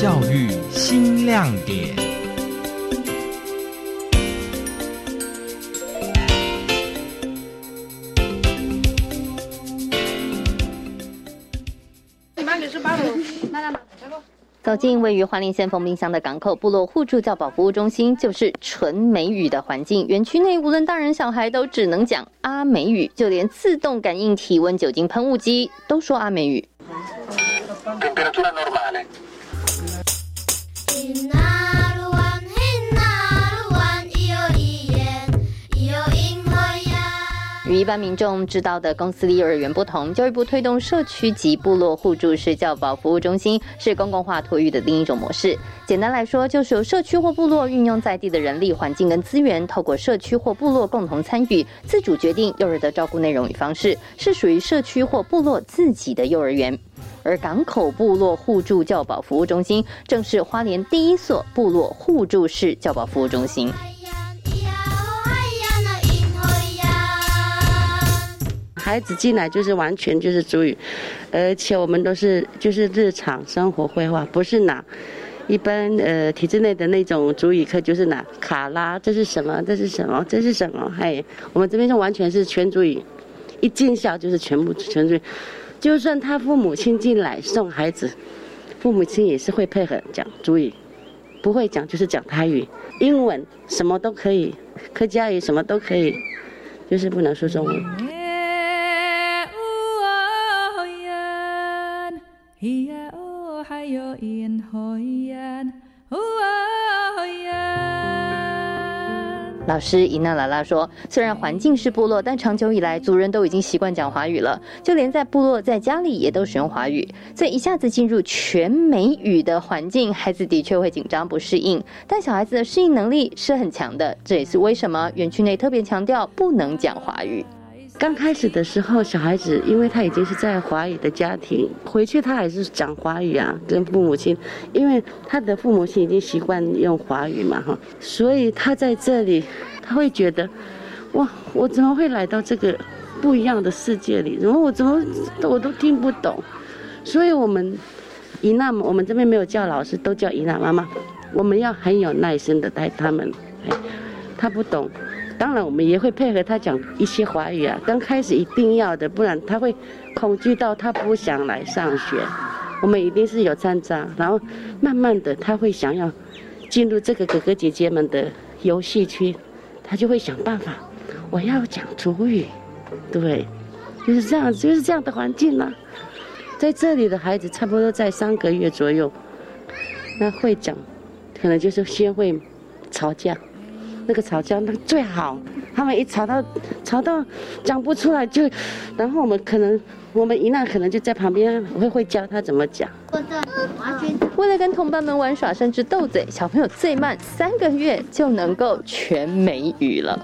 教育新亮点。走进位于花莲县凤鸣乡的港口部落互助教保服务中心，就是纯美语的环境。园区内无论大人小孩都只能讲阿美语，就连自动感应体温酒精喷雾机都说阿美语。与一般民众知道的公私立幼儿园不同，教育部推动社区及部落互助式教保服务中心是公共化托育的另一种模式。简单来说，就是由社区或部落运用在地的人力、环境跟资源，透过社区或部落共同参与，自主决定幼儿的照顾内容与方式，是属于社区或部落自己的幼儿园。而港口部落互助教保服务中心，正是花莲第一所部落互助式教保服务中心。孩子进来就是完全就是主语，而且我们都是就是日常生活绘画，不是拿一般呃体制内的那种主语课，就是拿卡拉，这是什么？这是什么？这是什么？嘿，我们这边就完全是全主语，一进校就是全部全主语，就算他父母亲进来送孩子，父母亲也是会配合讲主语，不会讲就是讲台语、英文，什么都可以，客家语什么都可以，就是不能说中文。老师伊娜拉拉说：“虽然环境是部落，但长久以来族人都已经习惯讲华语了，就连在部落、在家里也都使用华语。所以一下子进入全美语的环境，孩子的确会紧张不适应。但小孩子的适应能力是很强的，这也是为什么园区内特别强调不能讲华语。”刚开始的时候，小孩子因为他已经是在华语的家庭，回去他还是讲华语啊，跟父母亲，因为他的父母亲已经习惯用华语嘛，哈，所以他在这里，他会觉得，哇，我怎么会来到这个不一样的世界里？然后我怎么我都听不懂，所以我们伊娜，我们这边没有叫老师，都叫伊娜妈妈，我们要很有耐心的带他们，他不懂。当然，我们也会配合他讲一些华语啊。刚开始一定要的，不然他会恐惧到他不想来上学。我们一定是有参照，然后慢慢的他会想要进入这个哥哥姐姐们的游戏区，他就会想办法，我要讲主语，对，就是这样，就是这样的环境呢。在这里的孩子差不多在三个月左右，那会讲，可能就是先会吵架。那个吵架那最好，他们一吵到吵到讲不出来就，然后我们可能我们姨娜可能就在旁边会会教他怎么讲。为了跟同伴们玩耍甚至斗嘴，小朋友最慢三个月就能够全美语了。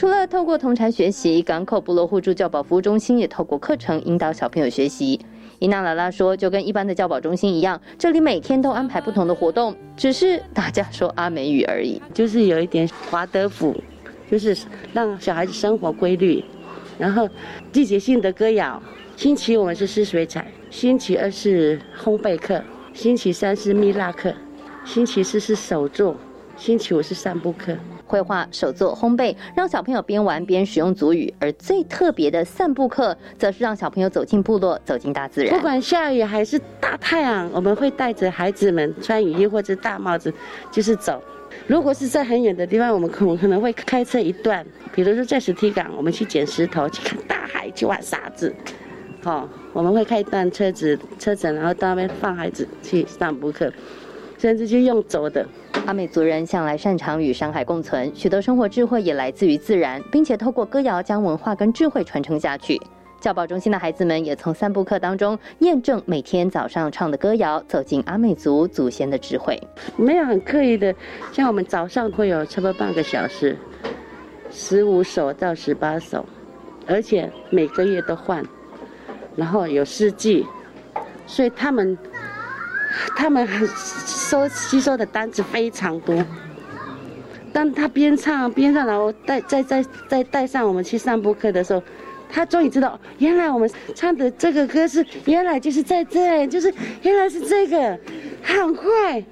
除了透过同台学习，港口部落互助教保服务中心也透过课程引导小朋友学习。伊娜拉拉说：“就跟一般的教保中心一样，这里每天都安排不同的活动，只是大家说阿美语而已。就是有一点华德福，就是让小孩子生活规律。然后季节性的歌谣，星期我们是湿水彩，星期二是烘焙课，星期三是蜜蜡课，星期四是手作，星期五是散步课。”绘画、手作、烘焙，让小朋友边玩边使用族语；而最特别的散步课，则是让小朋友走进部落，走进大自然。不管下雨还是大太阳，我们会带着孩子们穿雨衣或者大帽子，就是走。如果是在很远的地方，我们可可能会开车一段，比如说在石梯港，我们去捡石头，去看大海，去玩沙子。好，我们会开一段车子，车子然后到那边放孩子去散步课。甚至就用走的。阿美族人向来擅长与山海共存，许多生活智慧也来自于自然，并且透过歌谣将文化跟智慧传承下去。教保中心的孩子们也从散步课当中验证每天早上唱的歌谣，走进阿美族祖先的智慧。没有很刻意的，像我们早上会有差不多半个小时，十五首到十八首，而且每个月都换，然后有四季，所以他们。他们很收吸收的单子非常多，当他边唱边唱，然后带再再再带上我们去散播课的时候，他终于知道，原来我们唱的这个歌是原来就是在这，就是原来是这个，很快，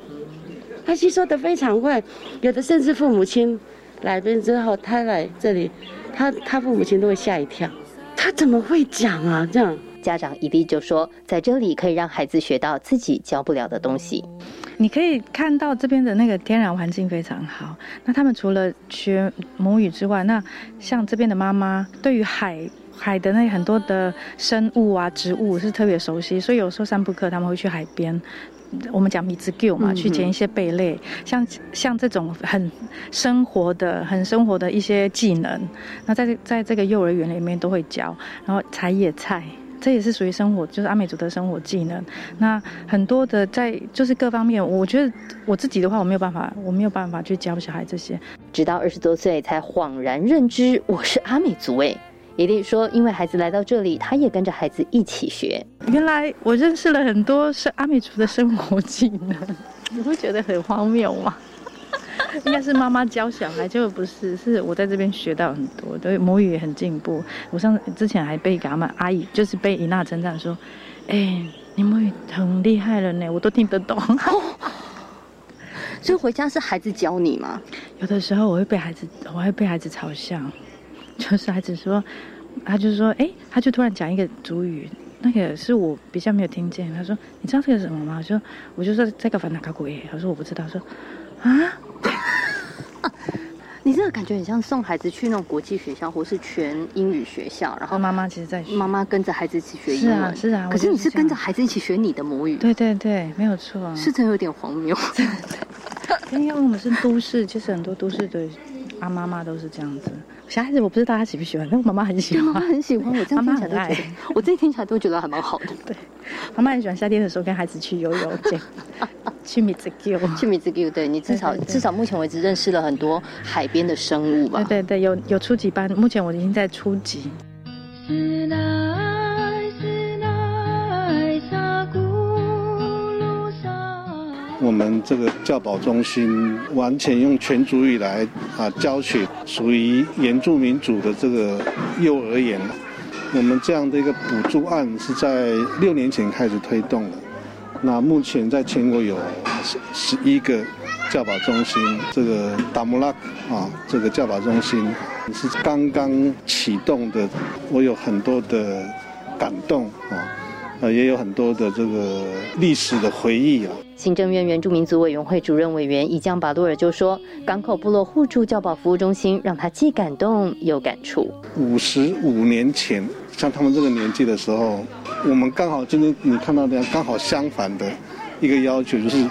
他吸收的非常快，有的甚至父母亲来边之后，他来这里，他他父母亲都会吓一跳，他怎么会讲啊？这样。家长一定就说，在这里可以让孩子学到自己教不了的东西。你可以看到这边的那个天然环境非常好。那他们除了学母语之外，那像这边的妈妈对于海海的那很多的生物啊、植物是特别熟悉，所以有时候散步课他们会去海边。我们讲米字 Q 嘛，去捡一些贝类，像像这种很生活的、很生活的一些技能，那在在这个幼儿园里面都会教，然后采野菜。这也是属于生活，就是阿美族的生活技能。那很多的在就是各方面，我觉得我自己的话，我没有办法，我没有办法去教小孩这些。直到二十多岁才恍然认知，我是阿美族哎。也弟说，因为孩子来到这里，他也跟着孩子一起学。原来我认识了很多是阿美族的生活技能，你会觉得很荒谬吗？应该是妈妈教小孩，结果不是，是我在这边学到很多，对母语也很进步。我上之前还被他们阿姨，就是被伊娜称赞说：“哎，你母语很厉害了呢，我都听得懂。”所以回家是孩子教你吗？有的时候我会被孩子，我会被孩子嘲笑，就是孩子说，他就说：“哎，他就突然讲一个主语，那个是我比较没有听见。”他说：“你知道这个什么吗？”我说：“我就说这个反哪个鬼？”他说：“我不知道。”说：“啊。”你这个感觉很像送孩子去那种国际学校，或是全英语学校，然后妈妈其实在妈妈跟着孩子一起学英文，是啊，是啊。可是你是跟着孩子一起学你的母语，对对对，没有错，是真有点荒谬。因为我们是都市，其实很多都市的阿妈妈都是这样子。小孩子我不知道他喜不喜欢，但我妈妈很喜欢，妈妈很喜欢。我这样听起来都觉得，我这听起来都觉得还蛮好的。对，妈妈很喜欢夏天的时候跟孩子去游泳，去米兹 Q，去米兹 Q。对你至少至少目前为止认识了很多海边的生物吧？对对对，有有初级班，目前我已经在初级。我们这个教保中心完全用全族语来啊教学，属于原住民族的这个幼儿园。我们这样的一个补助案是在六年前开始推动的。那目前在全国有十十一个教保中心，这个达姆拉啊，这个教保中心是刚刚启动的，我有很多的感动啊。呃，也有很多的这个历史的回忆啊。行政院原住民族委员会主任委员伊江巴多尔就说：“港口部落互助教保服务中心让他既感动又感触。五十五年前，像他们这个年纪的时候，我们刚好今天你看到的刚好相反的一个要求，就是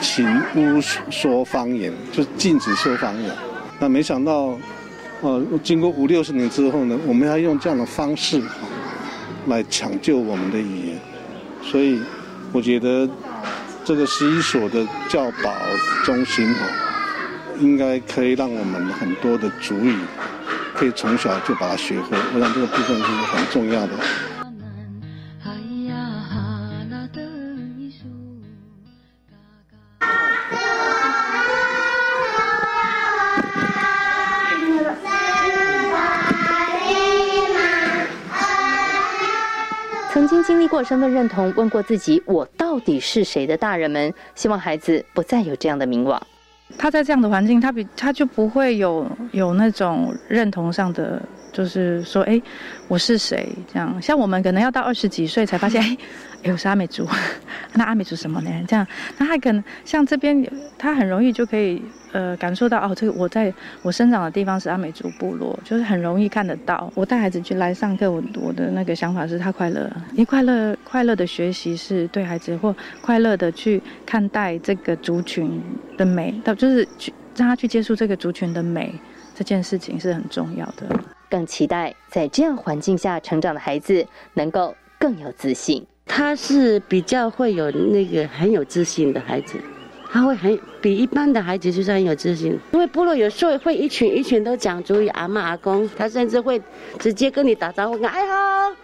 请勿说方言，就是禁止说方言。那没想到，呃，经过五六十年之后呢，我们要用这样的方式。”来抢救我们的语言，所以我觉得这个十一所的教保中心哦，应该可以让我们很多的主语可以从小就把它学会。我想这个部分是很重要的。曾经经历过身份认同，问过自己我到底是谁的大人们，希望孩子不再有这样的迷惘。他在这样的环境，他比他就不会有有那种认同上的，就是说，哎，我是谁？这样，像我们可能要到二十几岁才发现，哎。有啥没做，那阿美族什么呢？这样，那他可能像这边，他很容易就可以呃感受到哦，这个我在我生长的地方是阿美族部落，就是很容易看得到。我带孩子去来上课，我我的那个想法是他快乐，因为快乐快乐的学习是对孩子或快乐的去看待这个族群的美，到就是去让他去接触这个族群的美这件事情是很重要的。更期待在这样环境下成长的孩子能够更有自信。他是比较会有那个很有自信的孩子，他会很比一般的孩子就是很有自信。因为部落有时候会一群一群都讲主语，阿妈阿公，他甚至会直接跟你打招呼，哎好，